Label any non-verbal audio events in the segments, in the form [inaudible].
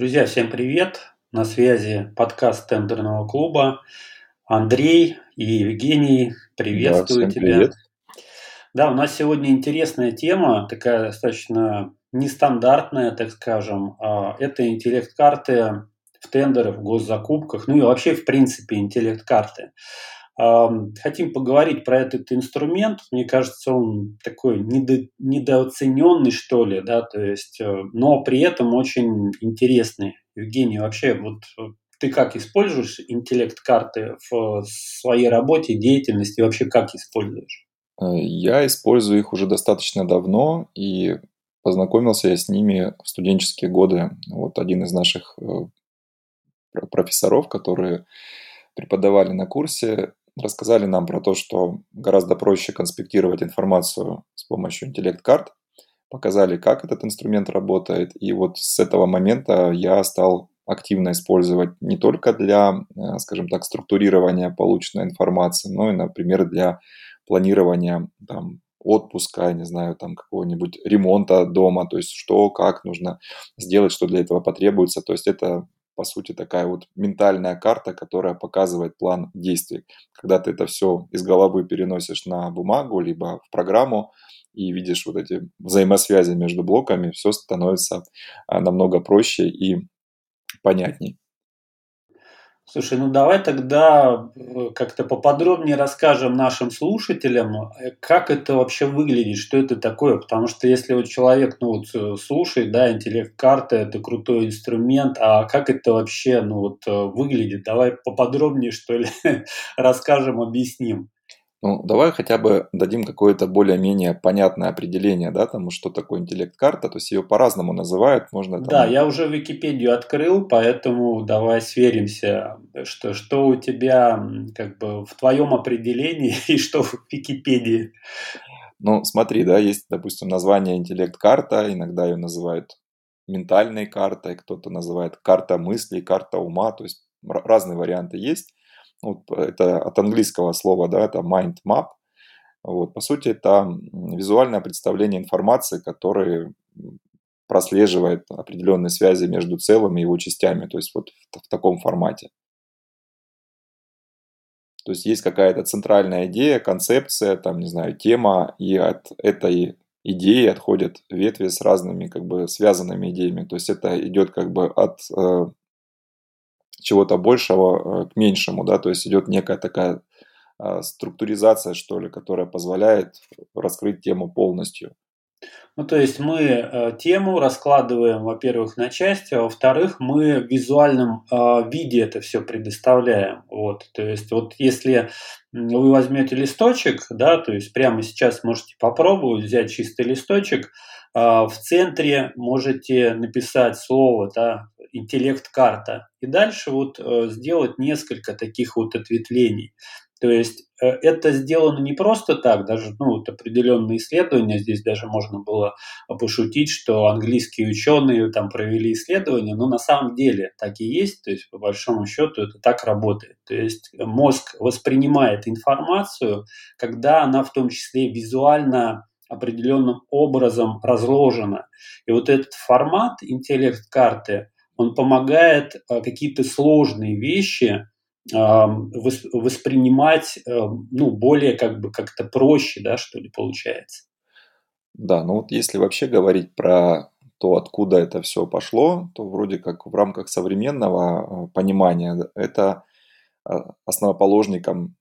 Друзья, всем привет! На связи подкаст тендерного клуба. Андрей и Евгений, приветствую да, тебя. Привет. Да, у нас сегодня интересная тема, такая достаточно нестандартная, так скажем. А, это интеллект-карты в тендерах, в госзакупках, ну и вообще, в принципе, интеллект-карты. Хотим поговорить про этот инструмент. Мне кажется, он такой недо, недооцененный, что ли, да, то есть, э, но при этом очень интересный. Евгений, вообще, вот э, ты как используешь интеллект-карты в своей работе, деятельности, вообще как используешь? Э, я использую их уже достаточно давно, и познакомился я с ними в студенческие годы. Вот один из наших профессоров, которые преподавали на курсе, рассказали нам про то, что гораздо проще конспектировать информацию с помощью интеллект-карт, показали, как этот инструмент работает, и вот с этого момента я стал активно использовать не только для, э, скажем так, структурирования полученной информации, но и, например, для планирования там, отпуска, не знаю, там какого-нибудь ремонта дома, то есть что, как нужно сделать, что для этого потребуется. То есть это по сути, такая вот ментальная карта, которая показывает план действий. Когда ты это все из головы переносишь на бумагу, либо в программу, и видишь вот эти взаимосвязи между блоками, все становится а, намного проще и понятней. Слушай, ну давай тогда э, как-то поподробнее расскажем нашим слушателям, э, как это вообще выглядит, что это такое, потому что если вот человек, ну вот э, слушает, да, интеллект-карта, это крутой инструмент, а как это вообще, ну вот выглядит, давай поподробнее, что ли, [laughs] расскажем, объясним. Ну, давай хотя бы дадим какое-то более-менее понятное определение, да, тому, что такое интеллект-карта, то есть ее по-разному называют, можно там... Да, я уже Википедию открыл, поэтому давай сверимся, что, что у тебя как бы в твоем определении [laughs] и что в Википедии. Ну, смотри, да, есть, допустим, название интеллект-карта, иногда ее называют ментальной картой, кто-то называет карта мыслей, карта ума, то есть разные варианты есть. Вот это от английского слова, да, это mind map. Вот, по сути, это визуальное представление информации, которое прослеживает определенные связи между целым и его частями, то есть вот в, в таком формате. То есть есть какая-то центральная идея, концепция, там, не знаю, тема, и от этой идеи отходят ветви с разными как бы связанными идеями. То есть это идет как бы от э, чего-то большего э, к меньшему, да, то есть идет некая такая а, структуризация, что ли, которая позволяет раскрыть тему полностью. Ну, то есть мы э, тему раскладываем, во-первых, на части, а во-вторых, мы в визуальном э, виде это все предоставляем. Вот, то есть вот если вы возьмете листочек, да, то есть прямо сейчас можете попробовать взять чистый листочек, э, в центре можете написать слово, да, интеллект-карта, и дальше вот э, сделать несколько таких вот ответвлений. То есть э, это сделано не просто так, даже ну, вот определенные исследования, здесь даже можно было пошутить, что английские ученые там провели исследования, но на самом деле так и есть, то есть по большому счету это так работает. То есть мозг воспринимает информацию, когда она в том числе визуально определенным образом разложена. И вот этот формат интеллект-карты, он помогает э, какие-то сложные вещи воспринимать ну, более как бы как-то проще, да, что ли, получается. Да, ну вот если вообще говорить про то, откуда это все пошло, то вроде как в рамках современного э, понимания это э, основоположником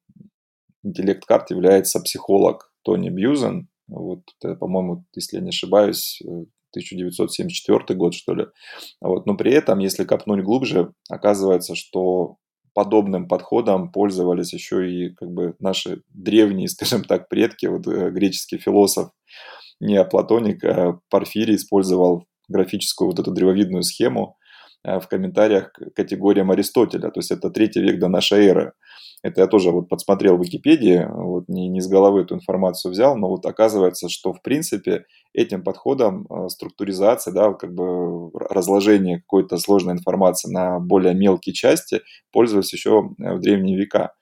интеллект-карт является психолог Тони Бьюзен. Вот, по-моему, если я не ошибаюсь, 1974 год, что ли. Вот, но при этом, если копнуть глубже, оказывается, что подобным подходом пользовались еще и как бы наши древние, [laughs] скажем так, предки, вот э, греческий философ неоплатоник а Порфирий использовал графическую вот эту древовидную схему э, в комментариях к категориям Аристотеля, то есть это третий век до нашей эры. Это я тоже вот подсмотрел в Википедии, вот не, не с головы эту информацию взял, но вот оказывается, что в принципе этим подходом э, структуризации, да, как бы разложение какой-то сложной информации на более мелкие части пользовались еще э, в древние века.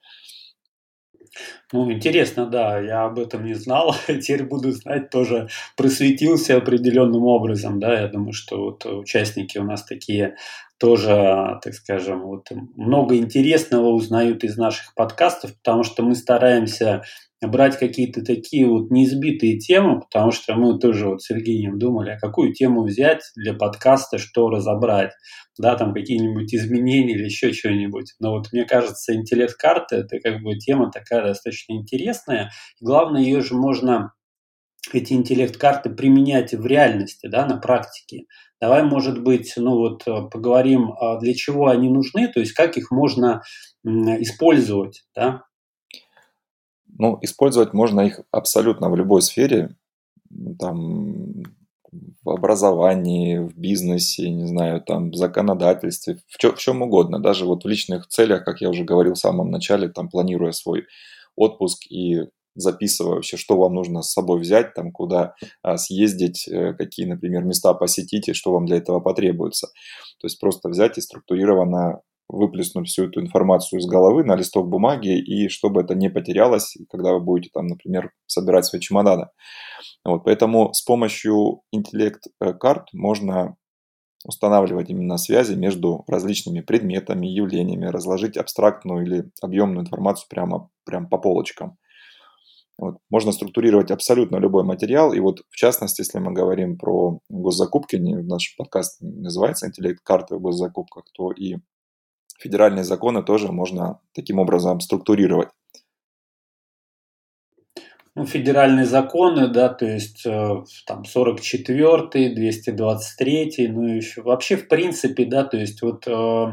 Ну, интересно, да, я об этом не знал, [laughs] теперь буду знать, тоже просветился определенным образом, да, я думаю, что вот участники у нас такие тоже, так скажем, вот много интересного узнают из наших подкастов, потому что мы стараемся брать какие-то такие вот неизбитые темы, потому что мы тоже вот с Сергеем думали, а какую тему взять для подкаста, что разобрать, да, там какие-нибудь изменения или еще что-нибудь. Но вот мне кажется, интеллект-карта – это как бы тема такая достаточно интересная. Главное, ее же можно эти интеллект-карты применять в реальности, да, на практике. Давай, может быть, ну вот поговорим, а для чего они нужны, то есть как их можно использовать, да, ну, использовать можно их абсолютно в любой сфере, там, в образовании, в бизнесе, не знаю, там, в законодательстве, в, чё, в чем угодно. Даже вот в личных целях, как я уже говорил в самом начале, там, планируя свой отпуск и записывая вообще, что вам нужно с собой взять, там, куда а, съездить, э, какие, например, места посетить и что вам для этого потребуется. То есть просто взять и структурированно выплеснуть всю эту информацию из головы на листок бумаги, и чтобы это не потерялось, когда вы будете там, например, собирать свои чемоданы. Вот, поэтому с помощью интеллект-карт можно устанавливать именно связи между различными предметами, явлениями, разложить абстрактную или объемную информацию прямо, прямо по полочкам. Вот. Можно структурировать абсолютно любой материал. И вот в частности, если мы говорим про госзакупки, наш подкаст называется «Интеллект-карты в госзакупках», то и федеральные законы тоже можно таким образом структурировать. Ну, федеральные законы, да, то есть э, там 44 223 ну, еще вообще в принципе, да, то есть вот э,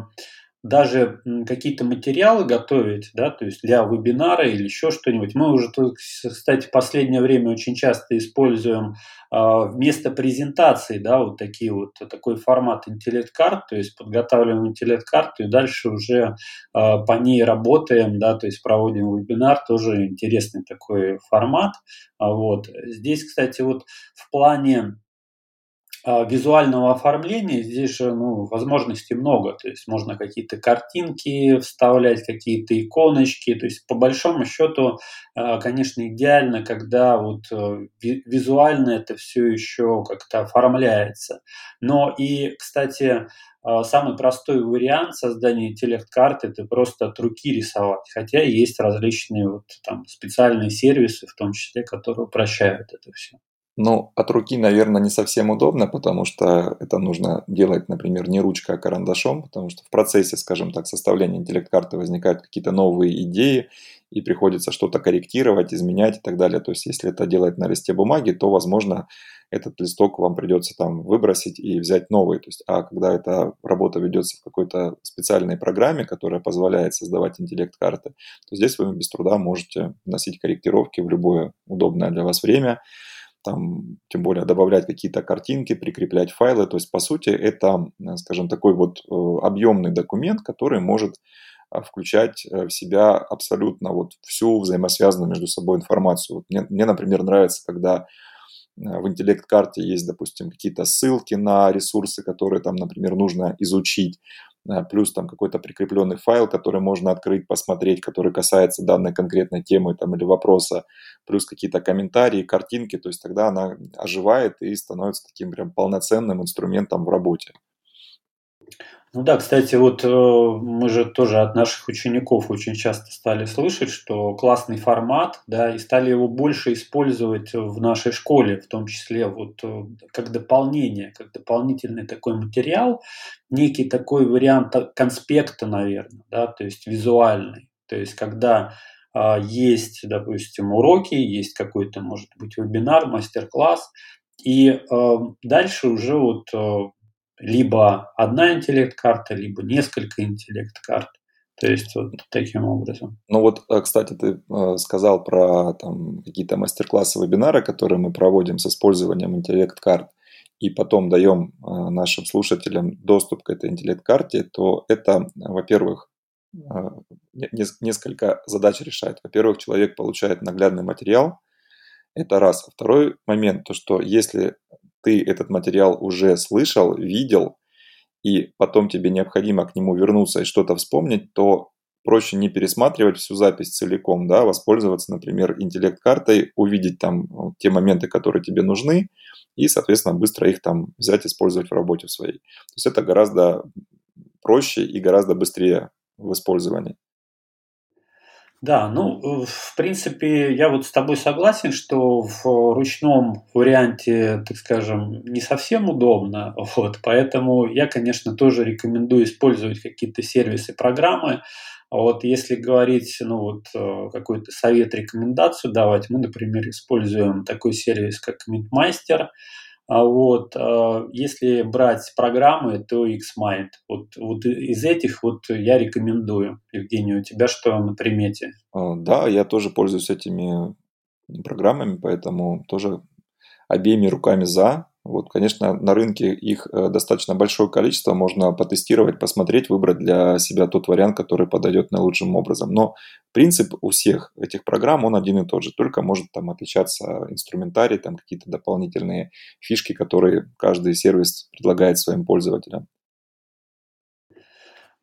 даже какие-то материалы готовить, да, то есть для вебинара или еще что-нибудь. Мы уже, кстати, в последнее время очень часто используем а, вместо презентации, да, вот такие вот, такой формат интеллект-карт, то есть подготавливаем интеллект-карту и дальше уже а, по ней работаем, да, то есть проводим вебинар, тоже интересный такой формат. А вот. Здесь, кстати, вот в плане визуального оформления здесь же ну, возможностей много. То есть можно какие-то картинки вставлять, какие-то иконочки. То есть по большому счету, а, конечно, идеально, когда вот э, визуально это все еще как-то оформляется. Но и, кстати, а, самый простой вариант создания интеллект-карты – это просто от руки рисовать. Хотя есть различные вот там специальные сервисы, в том числе, которые упрощают это все. Ну, от руки, наверное, не совсем удобно, потому что это нужно делать, например, не ручкой, а карандашом, потому что в процессе, скажем так, составления интеллект-карты возникают какие-то новые идеи, и приходится что-то корректировать, изменять и так далее. То есть, если это делать на листе бумаги, то, возможно, этот листок вам придется там выбросить и взять новый. То есть, а когда эта работа ведется в какой-то специальной программе, которая позволяет создавать интеллект-карты, то здесь вы без труда можете вносить корректировки в любое удобное для вас время, там, тем более добавлять какие-то картинки, прикреплять файлы. То есть, по сути, это, э, скажем, такой вот э, объемный документ, который может э, включать в себя абсолютно вот всю взаимосвязанную между собой информацию. Вот мне, мне, например, нравится, когда в интеллект-карте есть, допустим, какие-то ссылки на ресурсы, которые там, например, нужно изучить. Э, плюс там какой-то прикрепленный файл, который можно открыть, посмотреть, который касается данной конкретной темы там, или вопроса, плюс какие-то комментарии, картинки, то есть тогда она оживает и становится таким прям полноценным инструментом в работе. Ну да, кстати, вот э, мы же тоже от наших учеников очень часто стали слышать, что классный формат, да, и стали его больше использовать в нашей школе, в том числе вот э, как дополнение, как дополнительный такой материал, некий такой вариант конспекта, наверное, да, то есть визуальный. То есть когда э, есть, допустим, уроки, есть какой-то, может быть, вебинар, мастер-класс, и э, дальше уже вот э, либо одна интеллект-карта, либо несколько интеллект-карт. То есть вот таким образом. Ну вот, э, кстати, ты э, сказал про там, какие-то мастер-классы, вебинары, которые мы проводим с использованием интеллект-карт, и потом даем э, нашим слушателям доступ к этой интеллект-карте, то это, во-первых, несколько задач решает. Во-первых, человек получает наглядный материал, это раз. Второй момент, то что если ты этот материал уже слышал, видел, и потом тебе необходимо к нему вернуться и что-то вспомнить, то проще не пересматривать всю запись целиком, да, воспользоваться, например, интеллект-картой, увидеть там те моменты, которые тебе нужны, и, соответственно, быстро их там взять, использовать в работе своей. То есть это гораздо проще и гораздо быстрее в использовании. Да, ну, э, в принципе, я вот с тобой согласен, что в ручном варианте, так скажем, не совсем удобно, [laughs] вот, поэтому я, конечно, тоже рекомендую использовать какие-то сервисы, программы, вот если говорить, ну вот э, какой-то совет, рекомендацию давать, мы, например, используем такой сервис, как MintMeister, а вот, а, если брать программы, то XMind. Вот, вот из этих вот я рекомендую. Евгений, у тебя что на примете? А, да, я тоже пользуюсь этими программами, поэтому тоже обеими руками за. Вот, конечно, на рынке их э, достаточно большое количество, можно потестировать, посмотреть, выбрать для себя тот вариант, который подойдет наилучшим образом. Но принцип у всех этих программ, он один и тот же, только может там отличаться инструментарий, там какие-то дополнительные фишки, которые каждый сервис предлагает своим пользователям.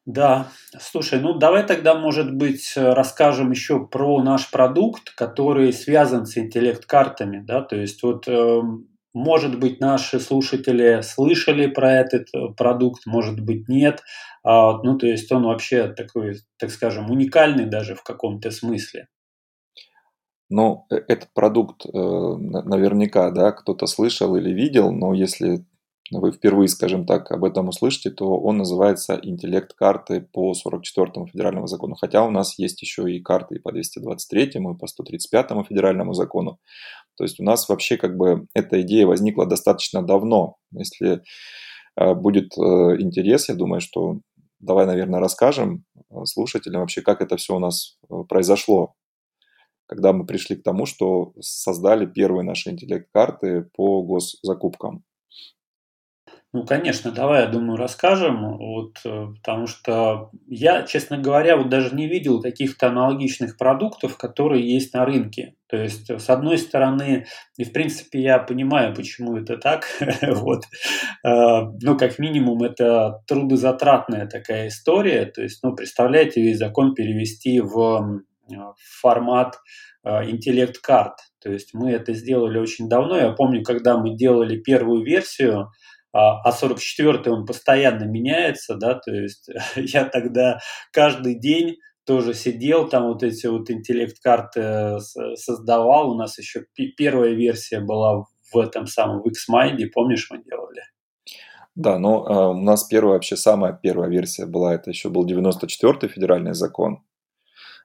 Да, слушай, ну давай тогда, может быть, расскажем еще про наш продукт, который связан с интеллект-картами, да, то есть вот эм, может быть, наши слушатели слышали про этот э, продукт, может быть, нет. А, ну, то есть он вообще такой, так скажем, уникальный даже в каком-то смысле. Ну, э, этот продукт э, наверняка, да, кто-то слышал или видел, но если вы впервые, скажем так, об этом услышите, то он называется интеллект карты по 44 федеральному закону. Хотя у нас есть еще и карты и по 223 и по 135 федеральному закону. То есть у нас вообще как бы эта идея возникла достаточно давно. Если э, будет э, интерес, я думаю, что давай, наверное, расскажем э, слушателям вообще, как это все у нас произошло, когда мы пришли к тому, что создали первые наши интеллект-карты по госзакупкам. Ну, конечно, давай, я думаю, расскажем, вот, э, потому что я, честно говоря, вот даже не видел каких-то аналогичных продуктов, которые есть на рынке. То есть, с одной стороны, и в принципе я понимаю, почему это так, [laughs] вот, э, ну, как минимум, это трудозатратная такая история, то есть, ну, представляете, весь закон перевести в формат э, интеллект-карт, то есть мы это сделали очень давно, я помню, когда мы делали первую версию, а 44 а он постоянно меняется, да, то есть [laughs] я тогда каждый день тоже сидел, там вот эти вот интеллект-карты э, создавал, у нас еще первая версия была в этом самом, в XMind, помнишь, мы делали? Да, но э, у нас первая, вообще самая первая версия была, это еще был 94-й федеральный закон,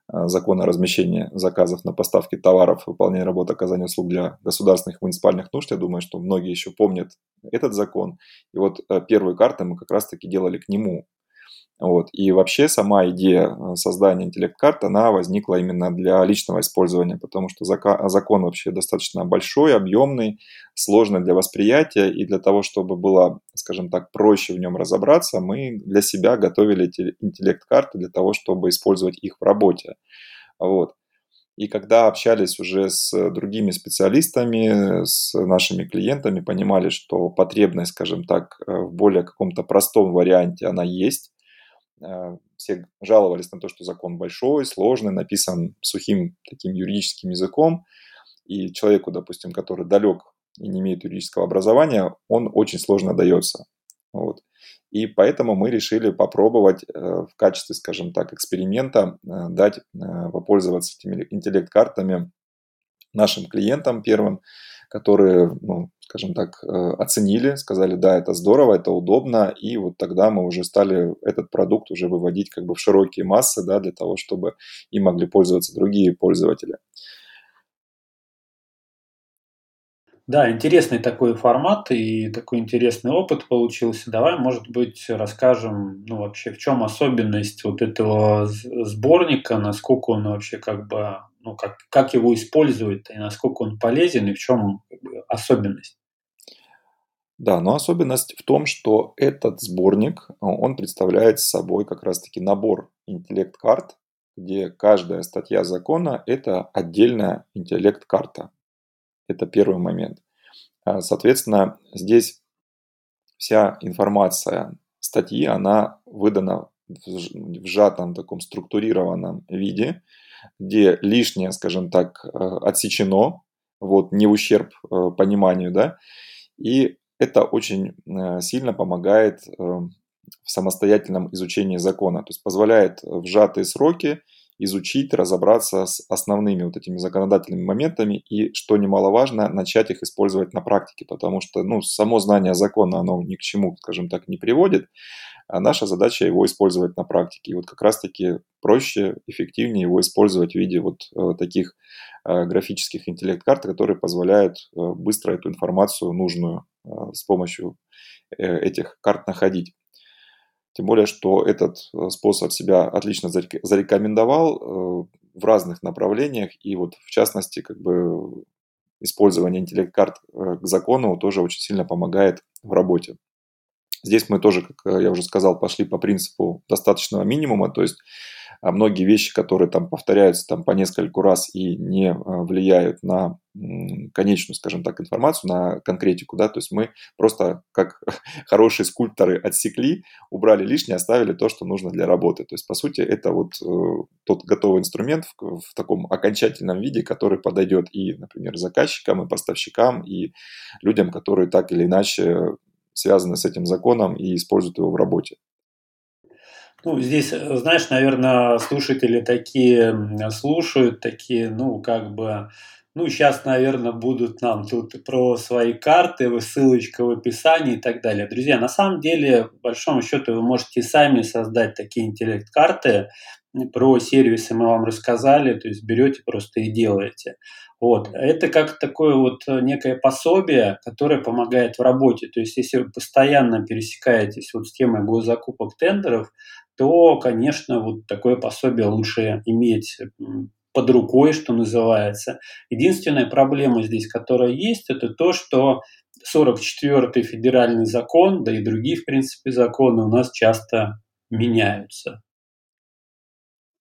закона о размещении заказов на поставки товаров, выполнение работы, оказания услуг для государственных муниципальных нужд. Я думаю, что многие еще помнят этот закон. И вот э, первые карты мы как раз-таки делали к нему. Вот. И вообще сама идея э, создания интеллект-карт, она возникла именно для личного использования, потому что закон вообще достаточно большой, объемный, сложный для восприятия, и для того, чтобы было, скажем так, проще в нем разобраться, мы для себя готовили эти интеллект-карты для того, чтобы использовать их в работе. Вот. И когда общались уже с другими специалистами, с нашими клиентами, понимали, что потребность, скажем так, э, в более каком-то простом варианте она есть, все жаловались на то, что закон большой, сложный, написан сухим таким юридическим языком, и человеку, допустим, который далек и не имеет юридического образования, он очень сложно дается. Вот. И поэтому мы решили попробовать э, в качестве, скажем так, эксперимента э, дать попользоваться этими интеллект-картами нашим клиентам первым, которые, ну, скажем так, э, оценили, сказали, да, это здорово, это удобно, и вот тогда мы уже стали этот продукт уже выводить как бы в широкие массы, да, для того, чтобы им могли пользоваться другие пользователи. Да, интересный такой формат и такой интересный опыт получился. Давай, может быть, расскажем, ну, вообще, в чем особенность вот этого сборника, насколько он вообще как бы ну, как, как его используют и насколько он полезен и в чем особенность. Да, но особенность в том, что этот сборник, он представляет собой как раз-таки набор интеллект-карт, где каждая статья закона – это отдельная интеллект-карта. Это первый момент. А, соответственно, здесь вся информация статьи, она выдана в сжатом таком структурированном виде, где лишнее, скажем так, э, отсечено, вот, не в ущерб э, пониманию, да, и это очень э, сильно помогает в самостоятельном изучении закона, то есть позволяет в сжатые сроки изучить, разобраться с основными вот этими законодательными моментами и, что немаловажно, начать их использовать на практике, потому что ну, само знание закона, оно ни к чему, скажем так, не приводит, а наша задача его использовать на практике. И вот как раз-таки проще, эффективнее его использовать в виде вот э, таких э, графических интеллект-карт, которые позволяют э, быстро эту информацию нужную с помощью этих карт находить. Тем более, что этот э, способ себя отлично зарекомендовал э, в разных направлениях. И вот в частности, как бы использование интеллект-карт э, к закону тоже очень сильно помогает в работе. Здесь мы тоже, как я уже сказал, пошли по принципу достаточного минимума, то есть многие вещи, которые там повторяются там по нескольку раз и не а, влияют на конечную, скажем так, информацию, на конкретику, да, то есть мы просто как [laughs] хорошие скульпторы отсекли, убрали лишнее, оставили то, что нужно для работы. То есть, по сути, это вот э, тот готовый инструмент в, в таком окончательном виде, который подойдет и, например, заказчикам, и поставщикам, и людям, которые так или иначе связаны с этим законом и используют его в работе. Ну, здесь, э, знаешь, наверное, слушатели такие слушают, такие, ну, как бы, ну, сейчас, наверное, будут нам тут про свои карты, ссылочка в описании и так далее. Друзья, на самом деле, по большому счету, вы можете сами создать такие интеллект-карты. Про сервисы мы вам рассказали, то есть берете просто и делаете. Вот. Это как такое вот некое пособие, которое помогает в работе. То есть, если вы постоянно пересекаетесь вот с темой госзакупок тендеров, то, конечно, вот такое пособие лучше иметь под рукой, что называется. Единственная проблема здесь, которая есть, это то, что 44-й федеральный закон, да и другие, в принципе, законы у нас часто меняются.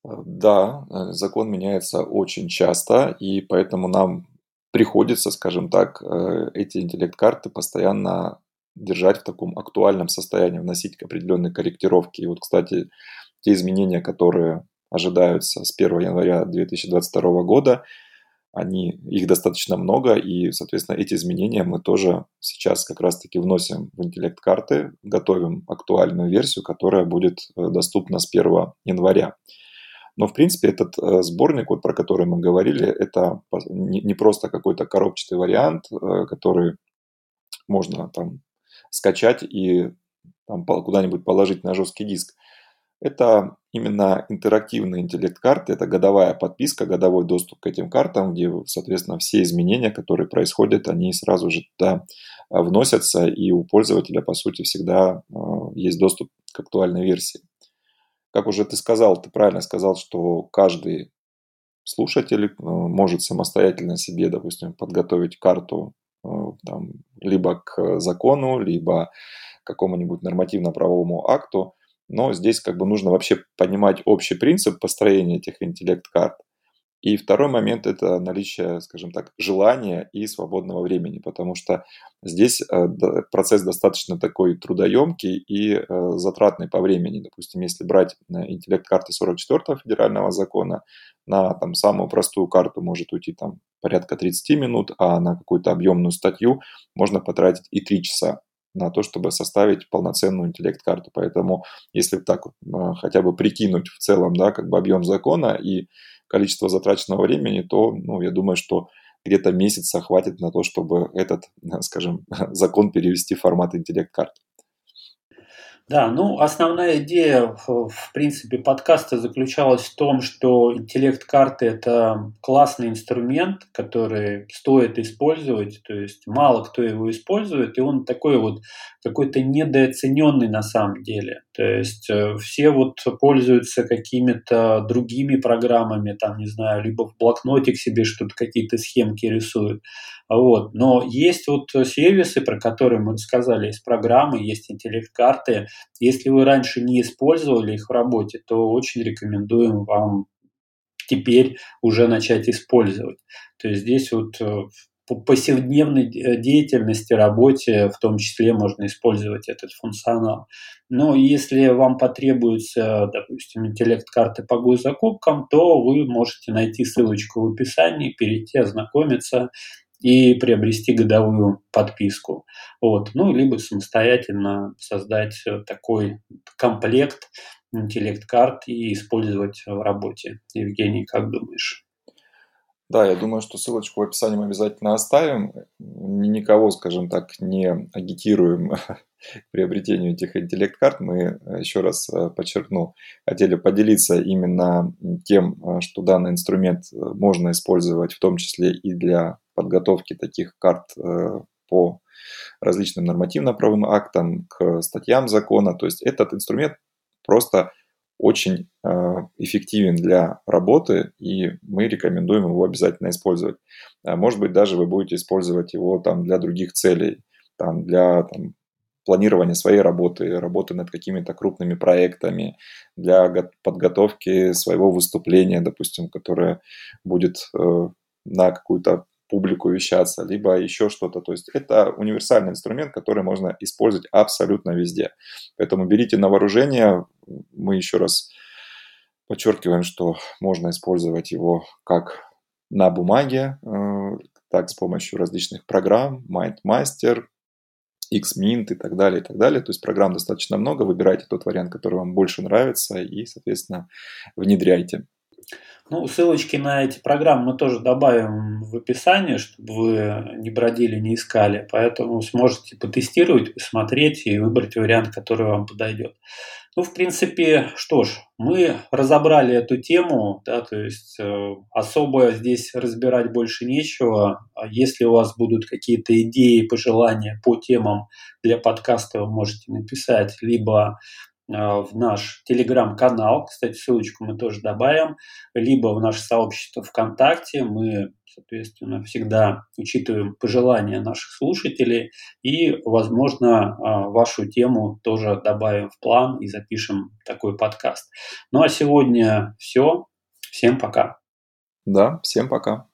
Да, э, закон меняется очень часто, и поэтому нам приходится, скажем так, э, эти интеллект-карты постоянно держать в таком актуальном состоянии, вносить определенные корректировки. И вот, кстати, те изменения, которые ожидаются с 1 января 2022 года, они, их достаточно много, и, соответственно, эти изменения мы тоже сейчас как раз-таки вносим в интеллект-карты, готовим актуальную версию, которая будет э, доступна с 1 января. Но, в принципе, этот э, сборник, вот про который мы говорили, это не просто какой-то коробчатый вариант, э, который можно там скачать и там, куда-нибудь положить на жесткий диск. Это именно интерактивный интеллект-карты, это годовая подписка, годовой доступ к этим картам, где, соответственно, все изменения, которые происходят, они сразу же туда а, вносятся, и у пользователя, по сути, всегда а, есть доступ к актуальной версии. Как уже ты сказал, ты правильно сказал, что каждый слушатель а, может самостоятельно себе, допустим, подготовить карту там, либо к закону, либо к какому-нибудь нормативно-правовому акту. Но здесь как бы нужно вообще понимать общий принцип построения этих интеллект-карт. И второй момент – это наличие, скажем так, желания и свободного времени, потому что здесь э, процесс достаточно такой трудоемкий и э, затратный по времени. Допустим, если брать интеллект-карты 44-го федерального закона, на там, самую простую карту может уйти там, порядка 30 минут, а на какую-то объемную статью можно потратить и 3 часа на то, чтобы составить полноценную интеллект-карту. Поэтому, если так э, хотя бы прикинуть в целом, да, как бы объем закона и количество затраченного времени, то, ну, я думаю, что где-то месяца хватит на то, чтобы этот, [laughs] скажем, [laughs] закон перевести в формат интеллект-карт. Да, ну основная идея, в, принципе, подкаста заключалась в том, что интеллект-карты – это классный инструмент, который стоит использовать, то есть мало кто его использует, и он такой вот какой-то недооцененный на самом деле. То есть э, все вот пользуются какими-то другими программами, там, не знаю, либо в блокнотик себе что-то, какие-то схемки рисуют. Вот. Но есть вот сервисы, про которые мы сказали, есть программы, есть интеллект-карты. Если вы раньше не использовали их в работе, то очень рекомендуем вам теперь уже начать использовать. То есть здесь вот э, по повседневной деятельности, работе, в том числе можно использовать этот функционал. Но если вам потребуется, допустим, интеллект-карты по госзакупкам, то вы можете найти ссылочку в описании, перейти, ознакомиться и приобрести годовую подписку. Вот. Ну, либо самостоятельно создать такой комплект интеллект-карт и использовать в работе. Евгений, как думаешь? Да, я думаю, что ссылочку в описании мы обязательно оставим. Никого, скажем так, не агитируем [laughs] к приобретению этих интеллект-карт. Мы, э, еще раз э, подчеркну, хотели поделиться именно тем, э, что данный инструмент можно использовать в том числе и для подготовки таких карт по различным нормативно-правовым актам, к статьям закона. То есть этот инструмент просто очень э, эффективен для работы, и мы рекомендуем его обязательно использовать. А может быть, даже вы будете использовать его там для других целей, там, для там, планирования своей работы, работы над какими-то крупными проектами, для подготовки своего выступления, допустим, которое будет э, на какую-то публику вещаться, либо еще что-то. То есть это универсальный инструмент, который можно использовать абсолютно везде. Поэтому берите на вооружение. Мы еще раз подчеркиваем, что можно использовать его как на бумаге, э, так с помощью различных программ, MindMaster, Xmint и так далее, и так далее. То есть программ достаточно много. Выбирайте тот вариант, который вам больше нравится и, соответственно, внедряйте. Ну, ссылочки на эти программы мы тоже добавим в описание, чтобы вы не бродили, не искали. Поэтому сможете потестировать, посмотреть и выбрать вариант, который вам подойдет. Ну, в принципе, что ж, мы разобрали эту тему, да, то есть э, особо здесь разбирать больше нечего. А если у вас будут какие-то идеи, пожелания по темам для подкаста, вы можете написать либо в наш телеграм-канал, кстати, ссылочку мы тоже добавим, либо в наше сообщество ВКонтакте. Мы, соответственно, всегда учитываем пожелания наших слушателей и, возможно, а, вашу тему тоже добавим в план и запишем такой подкаст. Ну а сегодня все. Всем пока. Да, всем пока.